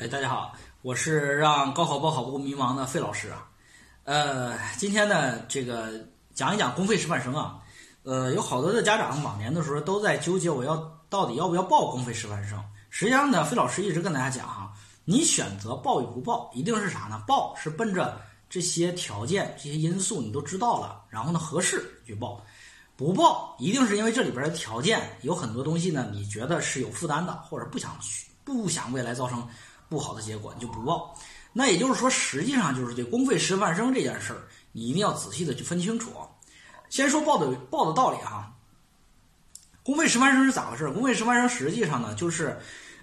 哎，大家好，我是让高考报考不迷茫的费老师啊。呃，今天呢，这个讲一讲公费师范生啊。呃，有好多的家长往年的时候都在纠结，我要到底要不要报公费师范生？实际上呢，费老师一直跟大家讲哈，你选择报与不报，一定是啥呢？报是奔着这些条件、这些因素你都知道了，然后呢合适去报；不报，一定是因为这里边的条件有很多东西呢，你觉得是有负担的，或者不想去，不想未来造成。不好的结果你就不报，那也就是说，实际上就是对公费师范生这件事儿，你一定要仔细的去分清楚啊。先说报的报的道理哈，公费师范生是咋回事？公费师范生实际上呢，就是，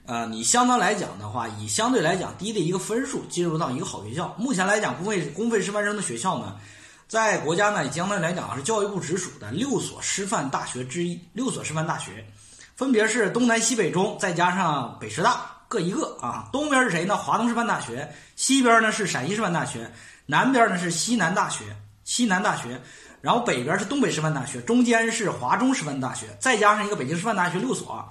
呃，你相当来讲的话，以相对来讲低的一个分数进入到一个好学校。目前来讲，公费公费师范生的学校呢，在国家呢相对来讲是教育部直属的六所师范大学之一，六所师范大学，分别是东南西北中，再加上北师大。各一个啊，东边是谁呢？华东师范大学，西边呢是陕西师范大学，南边呢是西南大学，西南大学，然后北边是东北师范大学，中间是华中师范大学，再加上一个北京师范大学六所，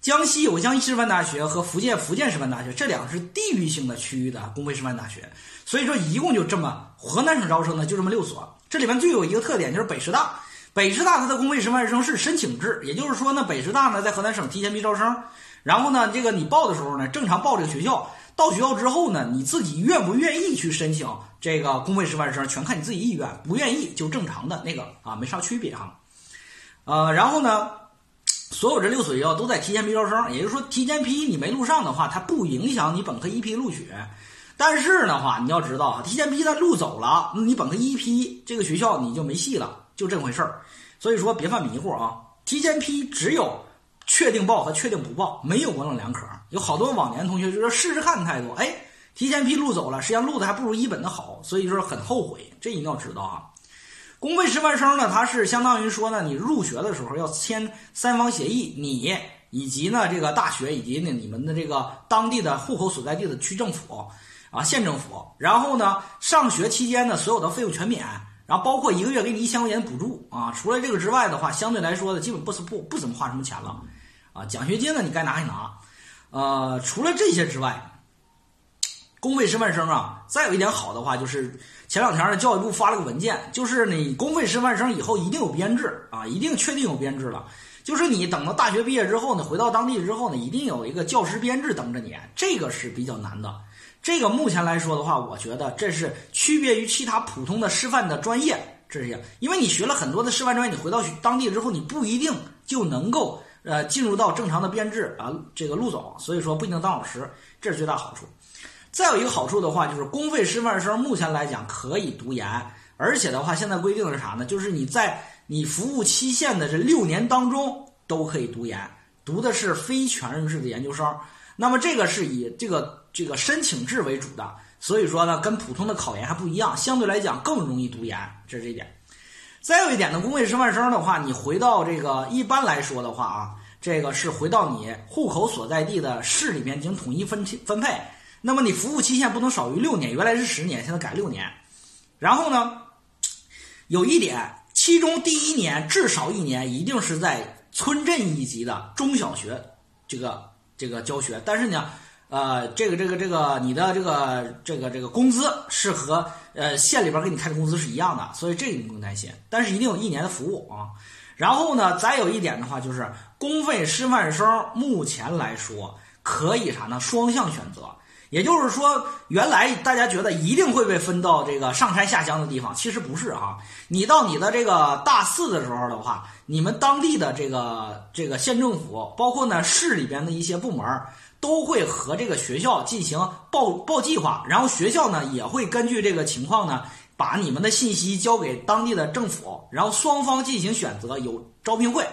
江西有江西师范大学和福建福建师范大学，这两个是地域性的区域的公费师范大学，所以说一共就这么河南省招生呢就这么六所，这里面最有一个特点就是北师大，北师大它的公费师范生是申请制，也就是说呢北师大呢在河南省提前批招生。然后呢，这个你报的时候呢，正常报这个学校，到学校之后呢，你自己愿不愿意去申请这个公费师范生，全看你自己意愿，不愿意就正常的那个啊，没啥区别哈。呃，然后呢，所有这六所学校都在提前批招生，也就是说提前批你没录上的话，它不影响你本科一批录取。但是的话，你要知道啊，提前批它录走了，那你本科一批这个学校你就没戏了，就这回事儿。所以说别犯迷糊啊，提前批只有。确定报和确定不报没有模棱两可，有好多往年同学就说试试看的态度，哎，提前批录走了，实际上录的还不如一本的好，所以说很后悔，这一定要知道啊。公费师范生呢，他是相当于说呢，你入学的时候要签三方协议，你以及呢这个大学以及呢你们的这个当地的户口所在地的区政府啊县政府，然后呢上学期间呢所有的费用全免。然后包括一个月给你一千块钱补助啊，除了这个之外的话，相对来说的基本不不不怎么花什么钱了，啊，奖学金呢你该拿还拿，呃，除了这些之外，公费师范生啊，再有一点好的话就是前两天呢教育部发了个文件，就是你公费师范生以后一定有编制啊，一定确定有编制了，就是你等到大学毕业之后呢，回到当地之后呢，一定有一个教师编制等着你，这个是比较难的。这个目前来说的话，我觉得这是区别于其他普通的师范的专业，这是因为你学了很多的师范专业，你回到当地之后，你不一定就能够呃进入到正常的编制啊这个路走，所以说不一定当老师，这是最大好处。再有一个好处的话，就是公费师范生目前来讲可以读研，而且的话现在规定的是啥呢？就是你在你服务期限的这六年当中都可以读研，读的是非全日制的研究生。那么这个是以这个这个申请制为主的，所以说呢，跟普通的考研还不一样，相对来讲更容易读研，这是这一点。再有一点呢，公费师范生的话，你回到这个一般来说的话啊，这个是回到你户口所在地的市里面进行统一分分配。那么你服务期限不能少于六年，原来是十年，现在改六年。然后呢，有一点，其中第一年至少一年一定是在村镇一级的中小学这个。这个教学，但是呢，呃，这个这个这个，你的这个这个这个工资是和呃县里边给你开的工资是一样的，所以这个你不用担心。但是一定有一年的服务啊。然后呢，再有一点的话，就是公费师范生目前来说可以啥呢？双向选择。也就是说，原来大家觉得一定会被分到这个上山下乡的地方，其实不是哈。你到你的这个大四的时候的话，你们当地的这个这个县政府，包括呢市里边的一些部门，都会和这个学校进行报报计划，然后学校呢也会根据这个情况呢，把你们的信息交给当地的政府，然后双方进行选择，有招聘会。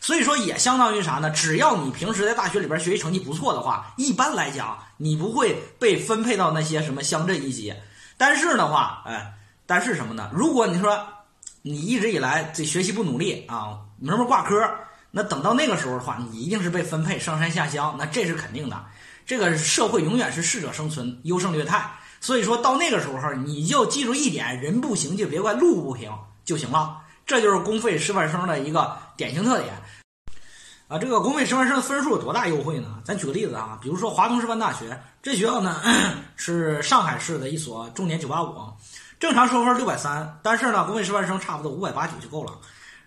所以说也相当于啥呢？只要你平时在大学里边学习成绩不错的话，一般来讲你不会被分配到那些什么乡镇一级。但是的话，哎，但是什么呢？如果你说你一直以来这学习不努力啊，门门挂科，那等到那个时候的话，你一定是被分配上山下乡，那这是肯定的。这个社会永远是适者生存，优胜劣汰。所以说到那个时候，你就记住一点：人不行就别怪路不平就行了。这就是公费师范生的一个典型特点。啊，这个公费师范生的分数有多大优惠呢？咱举个例子啊，比如说华东师范大学，这学校呢 是上海市的一所重点985，正常收分六百三，但是呢，公费师范生差不多五百八九就够了。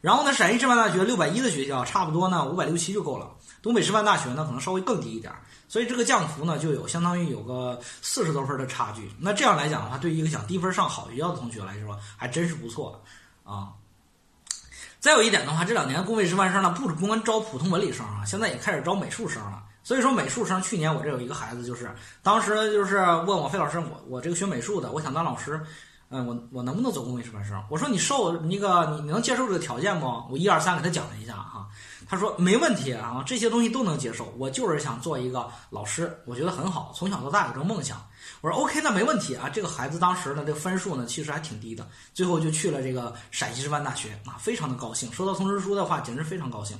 然后呢，陕西师范大学六百一的学校，差不多呢五百六七就够了。东北师范大学呢，可能稍微更低一点，所以这个降幅呢，就有相当于有个四十多分的差距。那这样来讲的话，对于一个想低分上好学校的同学来说，还真是不错啊。再有一点的话，这两年公费师范生呢，不光招普通文理生啊，现在也开始招美术生了。所以说，美术生去年我这有一个孩子，就是当时就是问我费老师，我我这个学美术的，我想当老师。嗯，我我能不能走公费师范生？我说你受那个你你能接受这个条件不？我一二三给他讲了一下哈，他说没问题啊，这些东西都能接受。我就是想做一个老师，我觉得很好，从小到大有这个梦想。我说 OK，那没问题啊。这个孩子当时呢，这个分数呢其实还挺低的，最后就去了这个陕西师范大学啊，非常的高兴。收到通知书的话，简直非常高兴。